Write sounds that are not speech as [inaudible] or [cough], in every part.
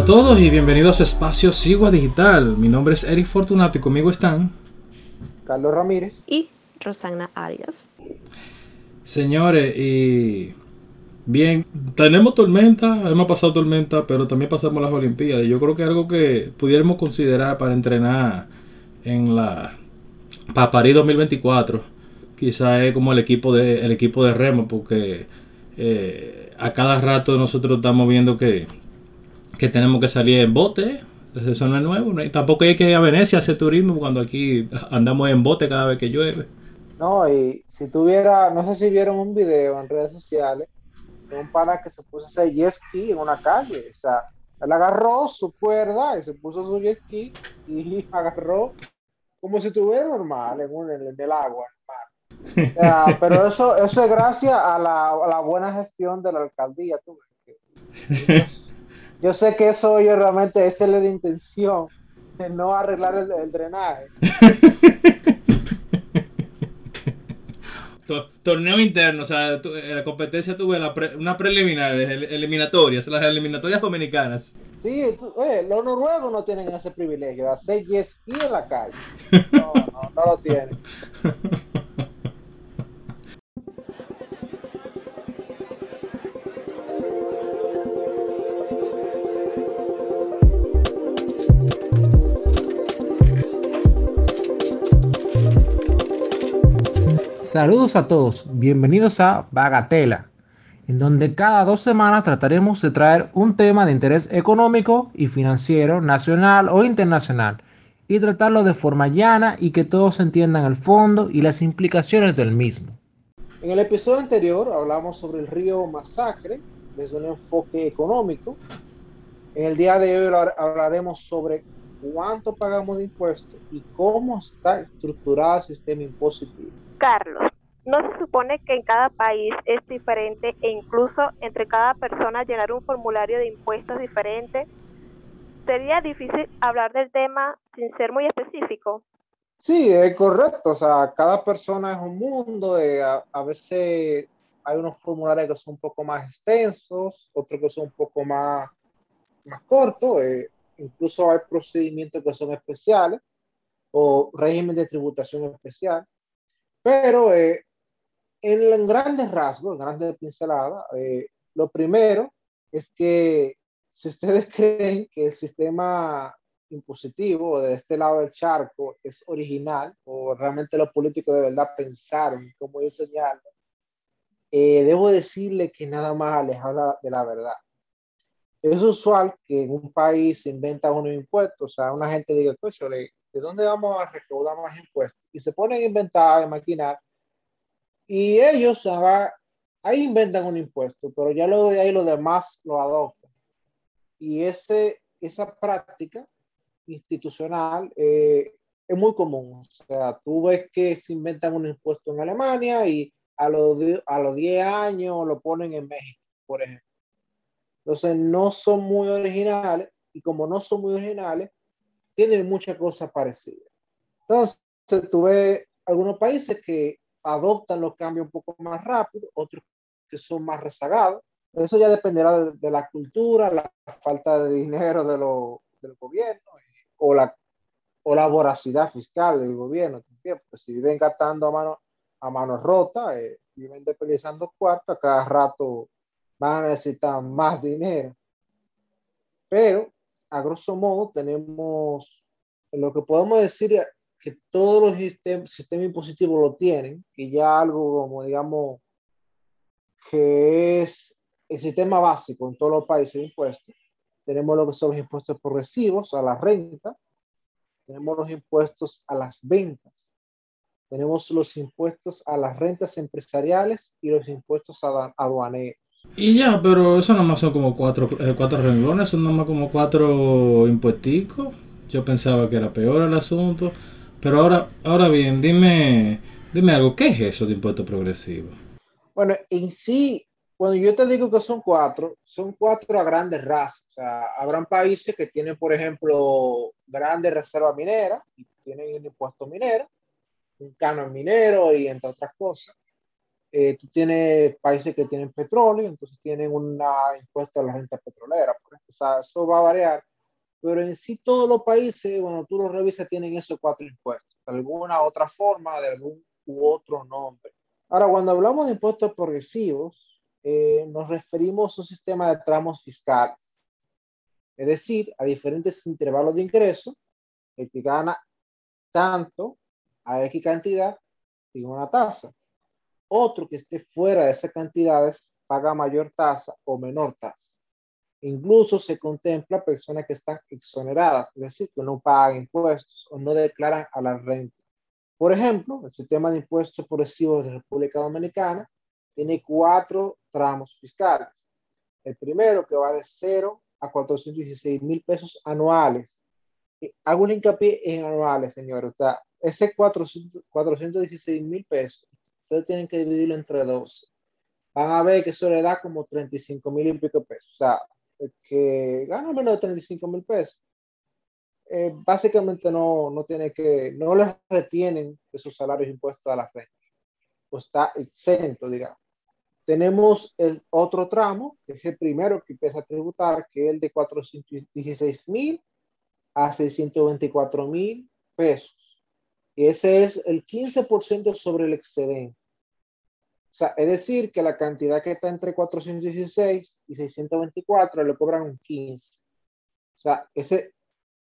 a todos y bienvenidos a su espacio Sigua Digital. Mi nombre es Eric Fortunato y conmigo están Carlos Ramírez y Rosana Arias. Señores, y bien, tenemos tormenta, hemos pasado tormenta, pero también pasamos las Olimpiadas. Yo creo que algo que pudiéramos considerar para entrenar en la para París 2024, quizá es como el equipo de el equipo de remo, porque eh, a cada rato nosotros estamos viendo que que tenemos que salir en bote. Eso no es nuevo. Y tampoco hay que ir a Venecia a hacer turismo cuando aquí andamos en bote cada vez que llueve. No, y si tuviera, no sé si vieron un video en redes sociales de un pana que se puso a hacer jet ski en una calle. O sea, él agarró su cuerda y se puso su jet ski y [laughs] agarró como si estuviera normal en, un, en el agua. [laughs] pero eso, eso es gracias a la, a la buena gestión de la alcaldía. ¿tú? [laughs] yo sé que eso oye realmente esa es la intención de no arreglar el, drenaje. [laughs] Torneo interno, o sea, eh, la competencia tuve una preliminar, eliminatorias, las eliminatorias dominicanas. Sí, los noruegos no tienen ese privilegio, hacer ski en la calle. [laughs] No, no, no lo tienen. [laughs] Saludos a todos, bienvenidos a Bagatela, en donde cada dos semanas trataremos de traer un tema de interés económico y financiero, nacional o internacional, y tratarlo de forma llana y que todos entiendan el fondo y las implicaciones del mismo. En el episodio anterior hablamos sobre el río Masacre desde un enfoque económico. En el día de hoy hablaremos sobre cuánto pagamos de impuestos y cómo está estructurado el sistema impositivo. Carlos, ¿no se supone que en cada país es diferente e incluso entre cada persona llenar un formulario de impuestos diferente? ¿Sería difícil hablar del tema sin ser muy específico? Sí, es correcto. O sea, cada persona es un mundo. Eh, a, veces hay unos formularios que son un poco más extensos, otros que son un poco más, más cortos. Eh, incluso hay procedimientos que son especiales o régimen de tributación especial. Pero eh, en, grandes rasgos, en grandes pinceladas, eh, lo primero es que si ustedes [laughs] creen que el sistema impositivo de este lado del charco es original o realmente los políticos de verdad pensaron cómo diseñarlo, eh, debo decirle que nada más alejado de la verdad. Es usual que en un país se inventa unos impuestos, o sea, una gente diga, ¿de dónde vamos a recaudar más impuestos? Y se ponen a inventar, a maquinar, y ellos ahí inventan un impuesto, pero ya luego de ahí los demás lo adoptan. Y ese, esa práctica institucional eh, es muy común. O sea, tú ves que se inventan un impuesto en Alemania y a los, a los 10 años lo ponen en México, por ejemplo. Entonces, no son muy originales y como no son muy originales, tienen muchas cosas parecidas. Entonces, tuve algunos países que adoptan los cambios un poco más rápido, otros que son más rezagados. Eso ya dependerá de, la cultura, la falta de dinero de lo, del gobierno o la, o la voracidad fiscal del gobierno también, porque si viven gastando a mano, a mano rota, eh, viven desperdiciando cuarto, a cada rato van a necesitar más dinero. Pero, a grosso modo, tenemos lo que podemos decir que todos los sistemas, impositivos lo tienen, que ya algo como, digamos, que es el sistema básico en todos los países de impuestos. Tenemos lo que son los impuestos progresivos a la renta, tenemos los impuestos a las ventas, tenemos los impuestos a las rentas empresariales y los impuestos aduaneros. Y ya, pero eso nomás son como cuatro, eh, cuatro renglones, son nomás como cuatro impuesticos. Yo pensaba que era peor el asunto. Pero ahora, ahora bien, dime, dime algo, ¿qué es eso de impuesto progresivo? Bueno, en sí, cuando yo te digo que son cuatro, son cuatro a grandes rasgos. O sea, habrán países que tienen, por ejemplo, grandes reservas mineras y tienen un impuesto minero, un canon minero y entre otras cosas. eh, tú tienes países que tienen petróleo, entonces tienen una impuesta a la renta petrolera, por ejemplo. O sea, eso va a variar, pero en sí todos los países, cuando tú los revisas, tienen esos cuatro impuestos, de alguna otra forma, de algún u otro nombre. Ahora, cuando hablamos de impuestos progresivos, eh, nos referimos a un sistema de tramos fiscales, es decir, a diferentes intervalos de ingreso, el que gana tanto a X cantidad tiene una tasa. Otro que esté fuera de esas cantidades paga mayor tasa o menor tasa. Incluso se contempla personas que están exoneradas, es decir, que no pagan impuestos o no declaran a la renta. Por ejemplo, el sistema de impuestos progresivos de República Dominicana tiene cuatro tramos fiscales. El primero que va de 0 a 416 mil pesos anuales. Hago un hincapié en anuales, señores. O sea, ese 400, 416 mil pesos, ustedes tienen que dividirlo entre 12. Van a ver que eso le da como 35 mil y pico pesos. O sea, que gana menos de 35 mil pesos eh, básicamente no, no tiene que, no les retienen de sus salarios impuestos a la renta. Pues está exento, digamos. Tenemos el otro tramo, que es el primero que empieza a tributar, que es el de 416 mil a 624 mil pesos. Y ese es el 15% sobre el excedente. O sea, es decir, que la cantidad que está entre 416 y 624 le cobran un 15. O sea, ese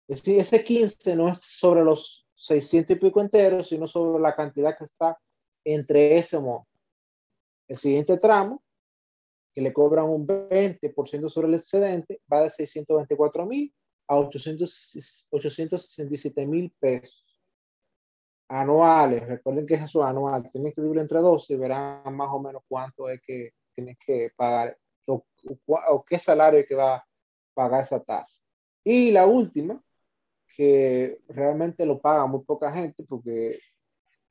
ese 15 no es sobre los 600 y pico enteros, sino sobre la cantidad que está entre ese monto. El siguiente tramo, que le cobran un 20% sobre el excedente, va de 624 mil a 867 mil pesos anuales. Recuerden que es eso anual. Tienen que dividir entre dos y verán más o menos cuánto es que tienes que pagar o, o qué salario que va a pagar esa tasa. Y la última, que realmente lo paga muy poca gente porque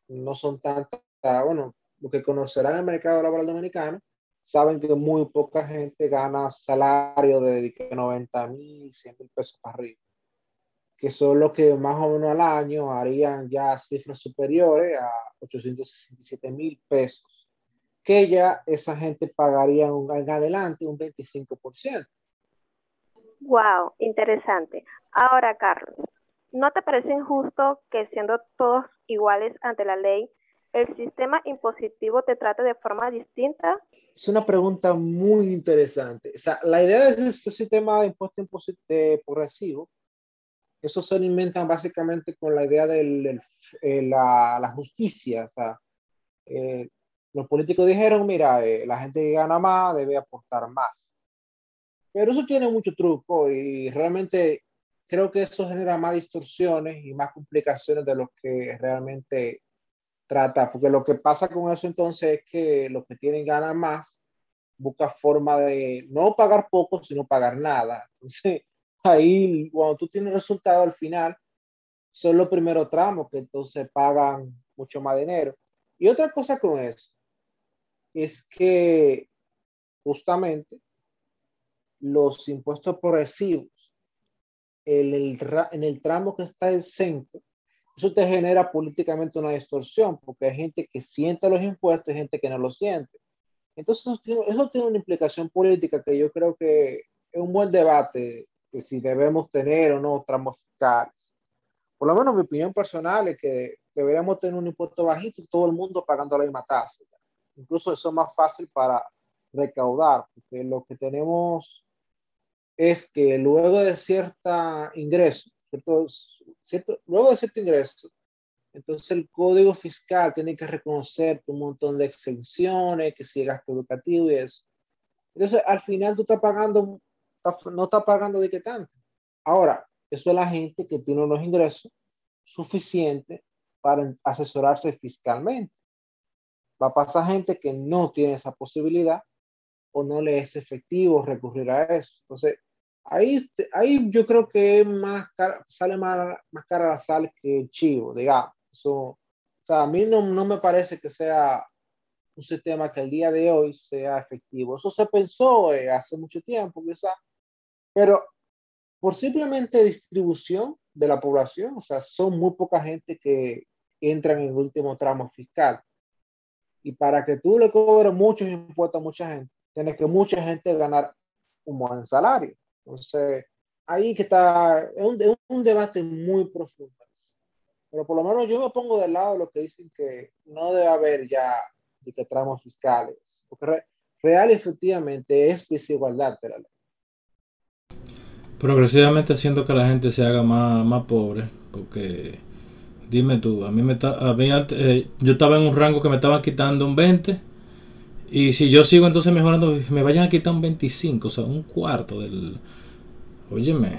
no son tantas, bueno, lo que conocerán el mercado laboral dominicano, saben que muy poca gente gana salario de 90 mil, 100 mil pesos para arriba, que son los que más o menos al año harían ya cifras superiores a 867 mil pesos, que ya esa gente pagaría en adelante un 25%. Wow, interesante. Ahora, Carlos, ¿no te parece injusto que siendo todos iguales ante la ley, el sistema impositivo te trate de forma distinta? Es una pregunta muy interesante. O sea, la idea de este sistema de impuesto progresivo, eso se inventan básicamente con la idea de eh, la, justicia. O sea, eh, los políticos dijeron, mira, eh, la gente que gana más debe aportar más. Pero eso tiene mucho truco y realmente creo que eso genera más distorsiones y más complicaciones de lo que realmente trata, porque lo que pasa con eso entonces es que los que tienen ganas más buscan forma de no pagar poco, sino pagar nada. Entonces, ahí cuando tú tienes resultado al final, son los primeros tramos que entonces pagan mucho más dinero. Y otra cosa con eso es que justamente los impuestos progresivos en el, en el tramo que está exento, eso te genera políticamente una distorsión, porque hay gente que siente los impuestos y gente que no los siente. Entonces, eso tiene, eso tiene una implicación política que yo creo que es un buen debate de si debemos tener o no tramos fiscales. Por lo menos mi opinión personal es que deberíamos tener un impuesto bajito y todo el mundo pagando la misma tasa. Incluso eso es más fácil para recaudar, porque lo que tenemos es que luego de cierta ingreso, cierto, luego de cierto ingreso, entonces el código fiscal tiene que reconocer un montón de exenciones, que si gasto educativo y eso. Entonces al final tú estás pagando, no estás pagando de qué tanto. Ahora, eso es la gente que tiene unos ingresos suficientes para asesorarse fiscalmente. Va a pasar gente que no tiene esa posibilidad o no le es efectivo recurrir a eso. Entonces, ahí, ahí yo creo que más sale más, más cara la sal que el chivo, digamos. o sea, a mí no, no me parece que sea un sistema que el día de hoy sea efectivo. Eso se pensó eh, hace mucho tiempo, quizá, pero por simplemente distribución de la población, o sea, son muy poca gente que entran en el último tramo fiscal. Y para que tú le cobres muchos impuestos a mucha gente, tiene que mucha gente ganar un buen salario. Entonces, ahí que está, es un, es un debate muy profundo. Pero por lo menos yo me pongo del lado de lo que dicen que no debe haber ya de que tramos fiscales. Porque real efectivamente es desigualdad de la ley. Progresivamente haciendo que la gente se haga más, más pobre, porque dime tú, a mí me está, a mí eh, yo estaba en un rango que me estaban quitando un 20 y si yo sigo entonces mejorando me vayan a quitar un 25, o sea, un cuarto del Óyeme,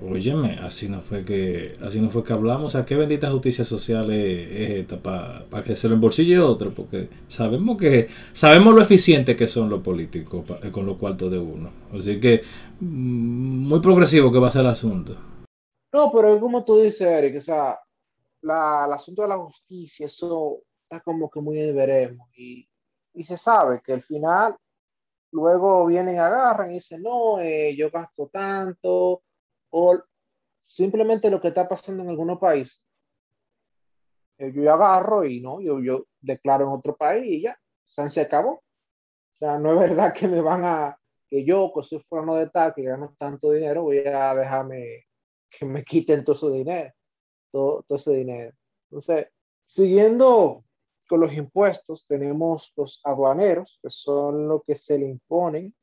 Óyeme, así no fue que así no fue que hablamos. O sea, qué bendita justicia social es, esta para que se lo embolsille otro, porque sabemos que sabemos lo eficiente que son los políticos con los cuartos de uno. Así que mm, muy progresivo que va a ser el asunto. No, pero como tú dices, Eric, o sea, el asunto de la justicia, eso está como que muy veremos. Y, y se sabe que al final, luego vienen, agarran y dicen, no, eh, yo gasto tanto o simplemente lo que está pasando en algunos países. Eh, yo agarro y no, yo, yo declaro en otro país y ya, se acabó. O sea, no es verdad que me van a, que yo, que soy fulano de tal, que gano tanto dinero, voy a dejarme que me quiten todo ese dinero, todo, todo ese dinero. Entonces, siguiendo con los impuestos, tenemos los aduaneros, que son lo que se le imponen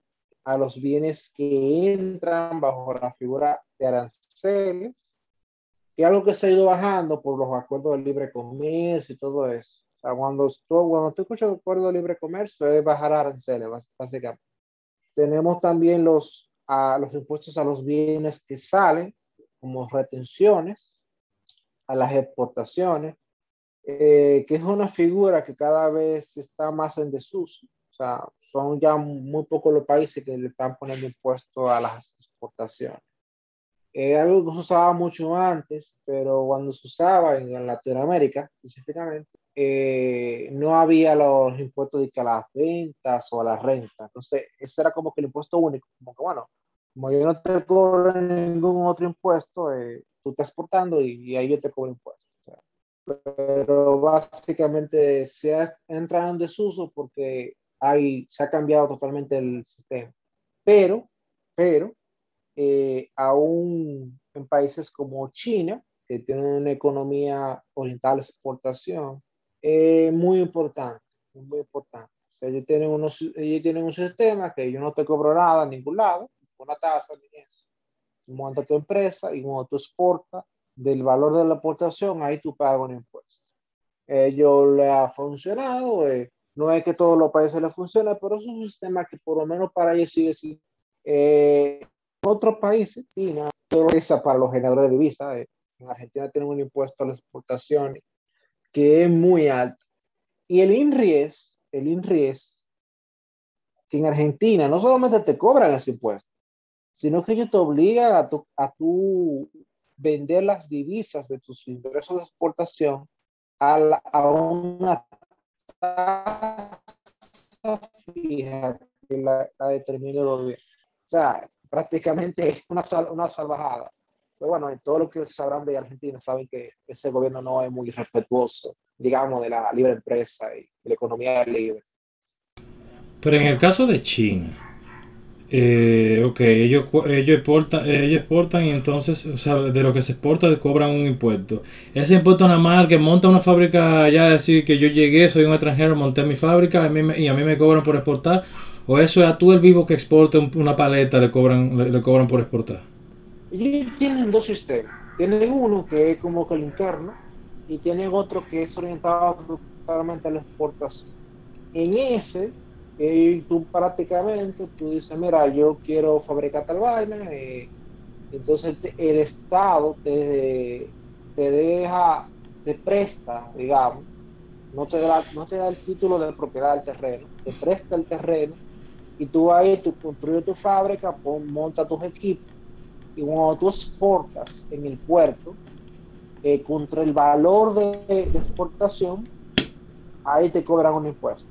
a los bienes que entran bajo la figura de aranceles, y algo que se ha ido bajando por los acuerdos de libre comercio y todo eso. O sea, cuando, tú, cuando tú escuchas el acuerdo de libre comercio, es bajar aranceles, básicamente. Tenemos también los, a, los impuestos a los bienes que salen, como retenciones, a las exportaciones, eh, que es una figura que cada vez está más en desuso. O sea, son ya muy pocos los países que le están poniendo impuestos a las exportaciones. Es algo que se usaba mucho antes, pero cuando se usaba en, Latinoamérica específicamente, eh, no había los impuestos de que a las ventas o a la renta. Entonces, ese era como que el impuesto único, como que bueno, como yo no te cobro ningún otro impuesto, eh, tú estás exportando y, ahí yo te cobro impuestos. pero básicamente se ha entrado en desuso porque se ha cambiado totalmente el sistema. Pero, pero, eh, aún en países como China, que tienen una economía oriental de exportación, es muy importante, muy importante. ellos, tienen unos, ellos tienen un sistema que yo no te cobro nada en ningún lado, una tasa ni eso. Monta tu empresa y cuando tú exportas, del valor de la exportación, ahí tú pagas un impuesto. Ellos le ha funcionado, eh, no es que todos los países le funcione, pero es un sistema que por lo menos para ellos sigue siendo. Eh, otros países, China, esa para los generadores de divisas. Eh, en Argentina tienen un impuesto a las exportaciones que es muy alto. Y el INRIES, el INRIES, que en Argentina no solamente te cobran ese impuesto, sino que ellos te obligan a tu, a tu vender las divisas de tus ingresos de exportación a, la, a una fija que la, la determine el gobierno. O sea, prácticamente [laughs] una, una salvajada. Pero bueno, en todo lo que sabrán de Argentina saben que ese gobierno no es muy respetuoso, digamos, de la libre empresa y de la economía libre. Pero en el caso de China, eh, ok, ellos, ellos, exportan, ellos exportan y entonces, o sea, de lo que se exporta cobran un impuesto. Ese impuesto nada más que monta una fábrica, ya decir que yo llegué, soy un extranjero, monté mi fábrica y a mí me cobran por exportar. O eso es a tú el vivo que exporta una paleta, le cobran, le, cobran por exportar. Tienen dos sistemas. Tienen uno que es como que el interno y tienen otro que es orientado totalmente a la exportación. En ese, y tú prácticamente, tú dices, mira, yo quiero fabricar tal vaina, eh, entonces el Estado te, te deja, te presta, digamos, no te, da, no te da el título de propiedad del terreno, te presta el terreno y tú ahí tú construyes tu fábrica, pon, monta tus equipos y cuando tú exportas en el puerto, eh, contra el valor de, de exportación, ahí te cobran un impuesto.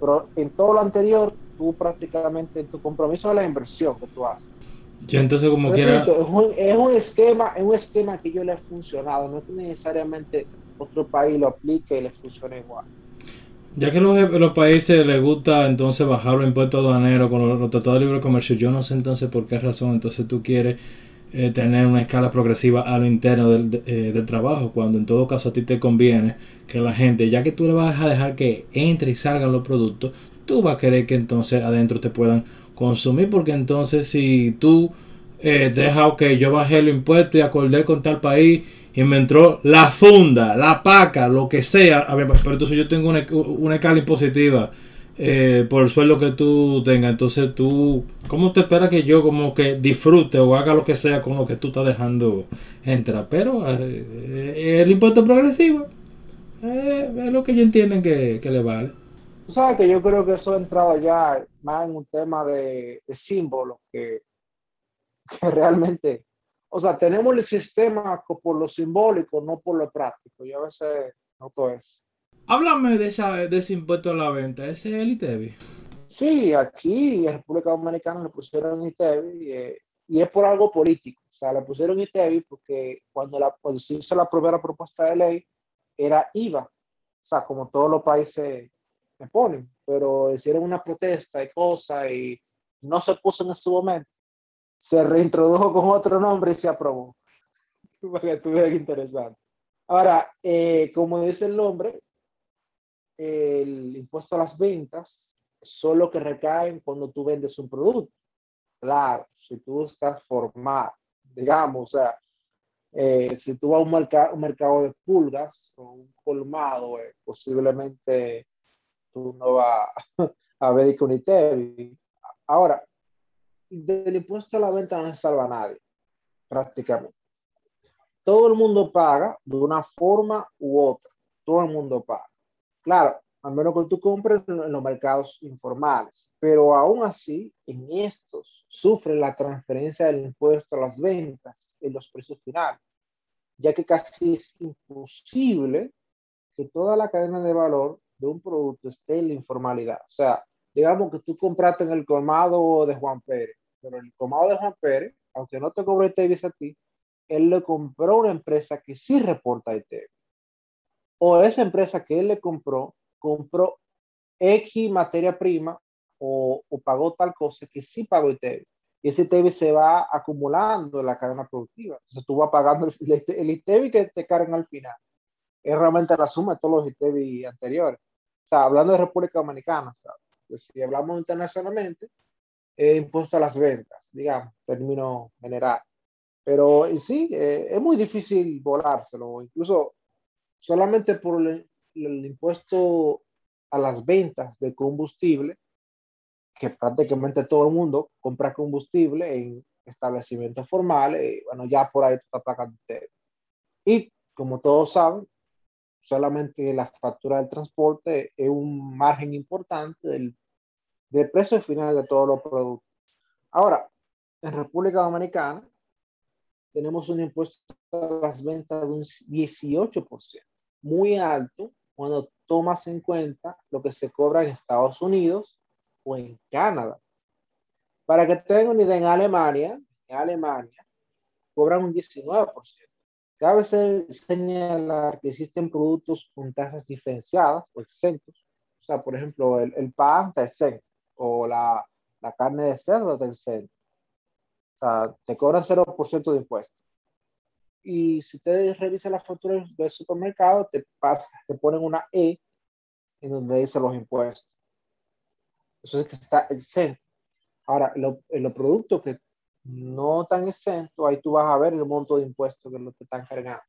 Pero en todo lo anterior, tú prácticamente, tu compromiso es la inversión que tú haces. Yo entonces como quiera... Es un, es un, esquema, es un esquema que yo le ha funcionado, no es que necesariamente otro país lo aplique y le funcione igual. Ya que los, los países les gusta entonces bajar los impuestos aduaneros con los, los tratados de libre comercio, yo no sé entonces por qué razón entonces tú quieres eh, tener una escala progresiva a lo interno del, de, eh, del, trabajo, cuando en todo caso a ti te conviene que la gente, ya que tú le vas a dejar que entre y salgan los productos, tú vas a querer que entonces adentro te puedan consumir, porque entonces si tú eh, dejas que yo bajé el impuesto y acordé con tal país y me entró la funda, la paca, lo que sea, pero entonces yo tengo una, una escala impositiva eh, por el sueldo que tú tengas. Entonces tú, ¿cómo te espera que yo como que disfrute o haga lo que sea con lo que tú estás dejando entrar? Pero eh, el impuesto progresivo eh, es lo que ellos entienden que, que, le vale. Tú sabes que yo creo que eso ha entrado ya más en un tema de, de símbolos que, que realmente, o sea, tenemos el sistema por lo simbólico, no por lo práctico. Yo a veces noto eso. Háblame de, esa, de ese impuesto a la venta, ese es el ITEVI. Sí, aquí en República Dominicana le pusieron ITEVI eh, y es por algo político. O sea, le pusieron ITEVI porque cuando, la, cuando se hizo la primera propuesta de ley era IVA. O sea, como todos los países me ponen, pero hicieron una protesta y cosas y no se puso en ese momento. Se reintrodujo con otro nombre y se aprobó. [laughs] Para que estuviera interesante. Ahora, eh, como dice el nombre, el impuesto a las ventas solo que recaen cuando tú vendes un producto. Claro, si tú estás formado, digamos, o sea, eh, si tú vas a un, mercado, un mercado de pulgas o un colmado, eh, posiblemente tú no vas [laughs] a ver con. Ahora, del impuesto a la venta no se salva a nadie, prácticamente. Todo el mundo paga de una forma u otra. Todo el mundo paga. Claro, a menos que tú compres en los mercados informales, pero aún así, en estos sufre la transferencia del impuesto a las ventas en los precios finales, ya que casi es imposible que toda la cadena de valor de un producto esté en la informalidad. O sea, digamos que tú compraste en el colmado de Juan Pérez, pero el colmado de Juan Pérez, aunque no te cobre ITV a ti, él le compró una empresa que sí reporta ITV o esa empresa que él le compró, compró X materia prima o, o pagó tal cosa que sí pagó ITEVI. Y ese ITEVI se va acumulando en la cadena productiva. Entonces tú vas pagando el, el ITEVI que te cargan al final. Es realmente la suma de todos los ITEVI anteriores. O sea, hablando de República Dominicana, si hablamos internacionalmente, eh, impuesto a las ventas, digamos, término general. Pero en sí, eh, es muy difícil volárselo. Incluso solamente por el, el, impuesto a las ventas de combustible, que prácticamente todo el mundo compra combustible en establecimientos formales, y bueno, ya por ahí está pagando usted. Y como todos saben, solamente la factura del transporte es un margen importante del, del precio final de todos los productos. Ahora, en República Dominicana tenemos un impuesto a las ventas de un 18% muy alto cuando tomas en cuenta lo que se cobra en Estados Unidos o en Canadá. Para que tengan una idea, en Alemania, en Alemania cobran un 19%. Cabe señalar que existen productos con tasas diferenciadas o exentos. O sea, por ejemplo, el, el pan está exento o la, la carne de cerdo está exento. O sea, te cobran 0% de impuestos y si ustedes revisan las facturas del supermercado, te, pasa, te ponen una E en donde dice los impuestos. Eso es que está exento. Ahora, lo, en los productos que no están exentos, ahí tú vas a ver el monto de impuestos que lo que están cargando.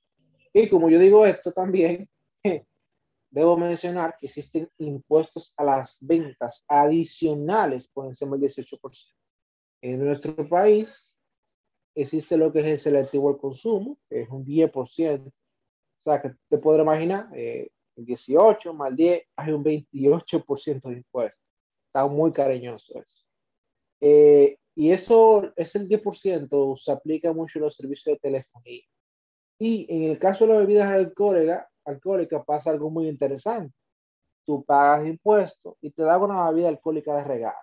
Y como yo digo esto también, [laughs] debo mencionar que existen impuestos a las ventas adicionales por encima del 18%. En nuestro país, existe lo que es el selectivo al consumo, que es un 10%. O sea, que te podrás imaginar, eh, el 18 más el 10 hay un 28% de impuestos. Está muy cariñoso eso. Eh, y eso es el 10%, se aplica mucho en los servicios de telefonía. Y en el caso de las bebidas alcohólicas, alcohólica pasa algo muy interesante. Tú pagas impuestos y te dan una bebida alcohólica de regalo.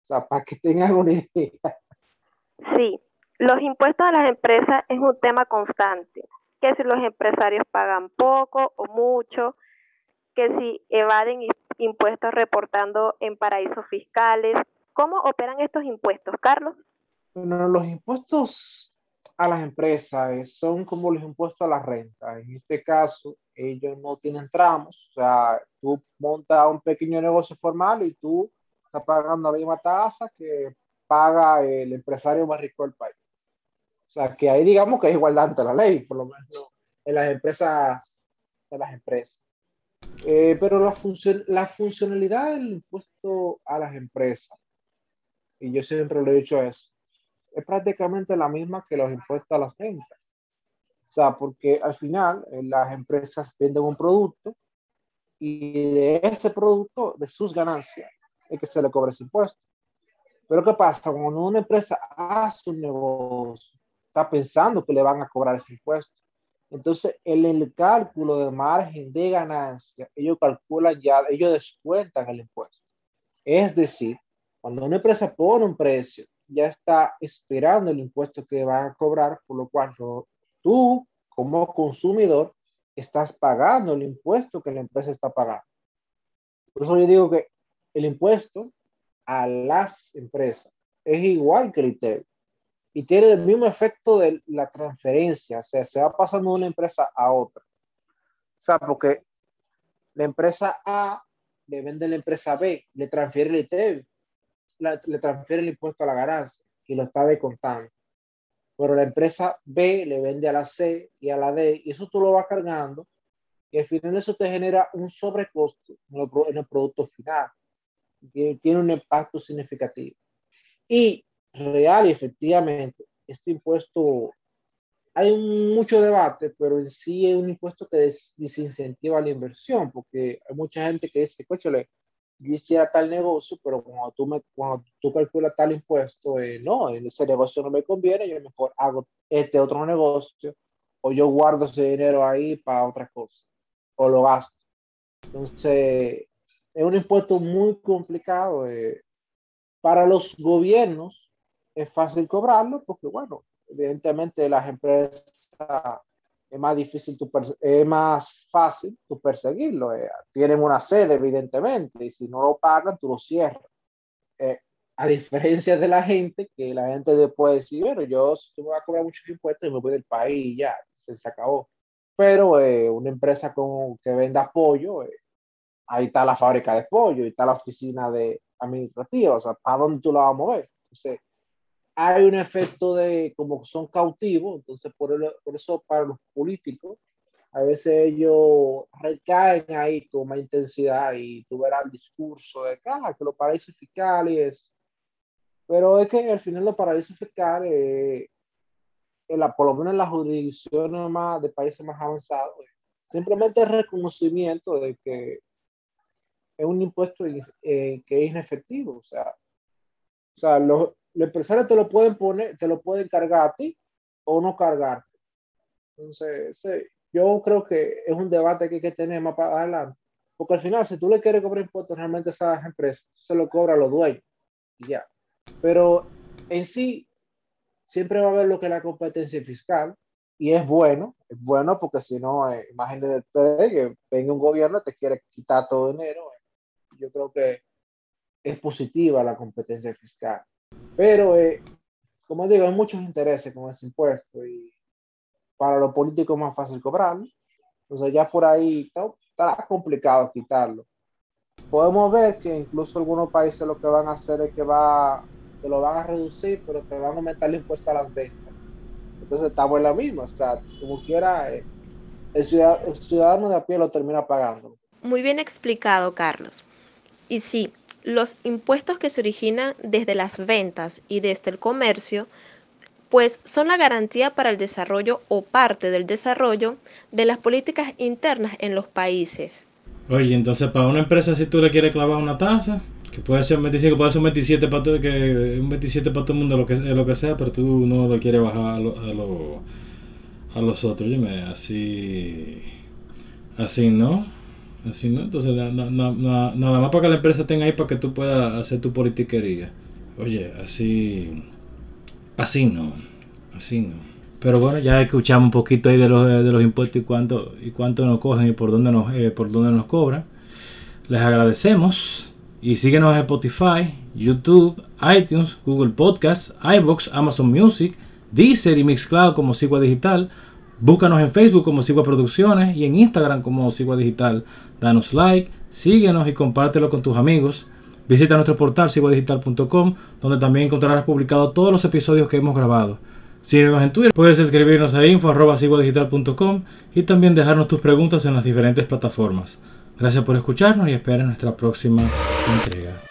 O sea, para que tengan una idea. Sí, los impuestos a las empresas es un tema constante, que si los empresarios pagan poco o mucho, que si evaden impuestos reportando en paraísos fiscales. ¿Cómo operan estos impuestos, Carlos? Bueno, los impuestos a las empresas son como los impuestos a la renta. En este caso, ellos no tienen tramos. O sea, tú montas un pequeño negocio formal y tú estás pagando la misma tasa que paga el empresario más rico del país. O sea, que ahí digamos que es igualdad ante la ley, por lo menos en las empresas. En las empresas. Eh, pero la, función, la funcionalidad del impuesto a las empresas, y yo siempre lo he dicho eso, es prácticamente la misma que los impuestos a las ventas. O sea, porque al final eh, las empresas venden un producto y de ese producto, de sus ganancias, es que se le cobra ese impuesto. Pero ¿qué pasa? Cuando una empresa hace un negocio, está pensando que le van a cobrar ese impuesto. Entonces, en el cálculo de margen de ganancia, ellos calculan ya, ellos descuentan el impuesto. Es decir, cuando una empresa pone un precio, ya está esperando el impuesto que van a cobrar, por lo cual tú, como consumidor, estás pagando el impuesto que la empresa está pagando. Por eso yo digo que el impuesto a las empresas es igual que el ITER y tiene el mismo efecto de la transferencia, o sea, se va pasando de una empresa a otra. O sea, porque la empresa A le vende a la empresa B, le transfiere el ITER, le transfiere el impuesto a la ganancia y lo está descontando. Pero la empresa B le vende a la C y a la D y eso tú lo vas cargando y al final eso te genera un sobrecosto en el producto final tiene un impacto significativo. Y real y efectivamente, este impuesto, hay mucho debate, pero en sí es un impuesto que desincentiva la inversión, porque hay mucha gente que dice, le yo hiciera tal negocio, pero cuando tú, me, cuando tú calculas tal impuesto, eh, no, ese negocio no me conviene, yo mejor hago este otro negocio, o yo guardo ese dinero ahí para otra cosa, o lo gasto. Entonces, es un impuesto muy complicado. Eh, para los gobiernos es fácil cobrarlo porque, bueno, evidentemente las empresas es más difícil, tu es más fácil tu perseguirlo. Eh, tienen una sede, evidentemente, y si no lo pagan, tú lo cierras. Eh, a diferencia de la gente, que la gente después decir, bueno, yo me voy a cobrar muchos impuestos y me voy del país y ya, se, acabó. Pero una empresa con, que venda pollo, ahí está la fábrica de pollo y está la oficina de administrativa, o sea, ¿para dónde tú la vas a mover? Entonces, hay un efecto de como son cautivos, entonces por, por eso para los políticos, a veces ellos recaen ahí con más intensidad y tú verás el discurso de ah, que los paraísos fiscales, pero es que al final los paraísos fiscales, en la, por lo menos en las jurisdicciones más, de países más avanzados, simplemente es reconocimiento de que es un impuesto eh, que es inefectivo. O sea, o sea los, empresarios te lo pueden poner, te lo pueden cargar a ti o no cargarte. Entonces, yo creo que es un debate que hay que tener más para adelante. Porque al final, si tú le quieres cobrar impuestos realmente a esas empresas, se lo cobra a los dueños. Y ya. Pero en sí, siempre va a haber lo que es la competencia fiscal. Y es bueno, es bueno porque si no, eh, imagínate que venga un gobierno y te quiere quitar todo dinero yo creo que es positiva la competencia fiscal. Pero, eh, como digo, hay muchos intereses con ese impuesto y para los políticos es más fácil cobrarlo. Entonces ya por ahí está, complicado quitarlo. Podemos ver que incluso algunos países lo que van a hacer es que va, te lo van a reducir, pero te van a aumentar el impuesto a las ventas. Entonces estamos en la misma, o sea, como quiera, eh, el, el ciudadano de a pie lo termina pagando. Muy bien explicado, Carlos. Y sí, los impuestos que se originan desde las ventas y desde el comercio, pues son la garantía para el desarrollo o parte del desarrollo de las políticas internas en los países. Oye, entonces para una empresa si tú le quieres clavar una tasa, que puede ser un 25, puede ser un 27 para todo, que un 27 para todo el mundo, lo que, sea, pero tú no lo quieres bajar a, lo, a, los otros. Oye, así, así no. Así, ¿no? Entonces, nada más para que la empresa tenga ahí para que tú puedas hacer tu politiquería. Oye, así. Así no. Así no. Pero bueno, ya escuchamos un poquito ahí de los, de los impuestos y cuánto, y cuánto nos cogen y por dónde nos, eh, por dónde nos cobran. Les agradecemos y síguenos en Spotify, YouTube, iTunes, Google Podcasts, iBox, Amazon Music, Deezer y Mixcloud como Sigua Digital. Búscanos en Facebook como Sigua Producciones y en Instagram como Sigua Digital. Danos like, síguenos y compártelo con tus amigos. Visita nuestro portal siguadigital.com donde también encontrarás publicados todos los episodios que hemos grabado. Síguenos en Twitter, puedes escribirnos a info.siguadigital.com y también dejarnos tus preguntas en las diferentes plataformas. Gracias por escucharnos y esperen nuestra próxima entrega.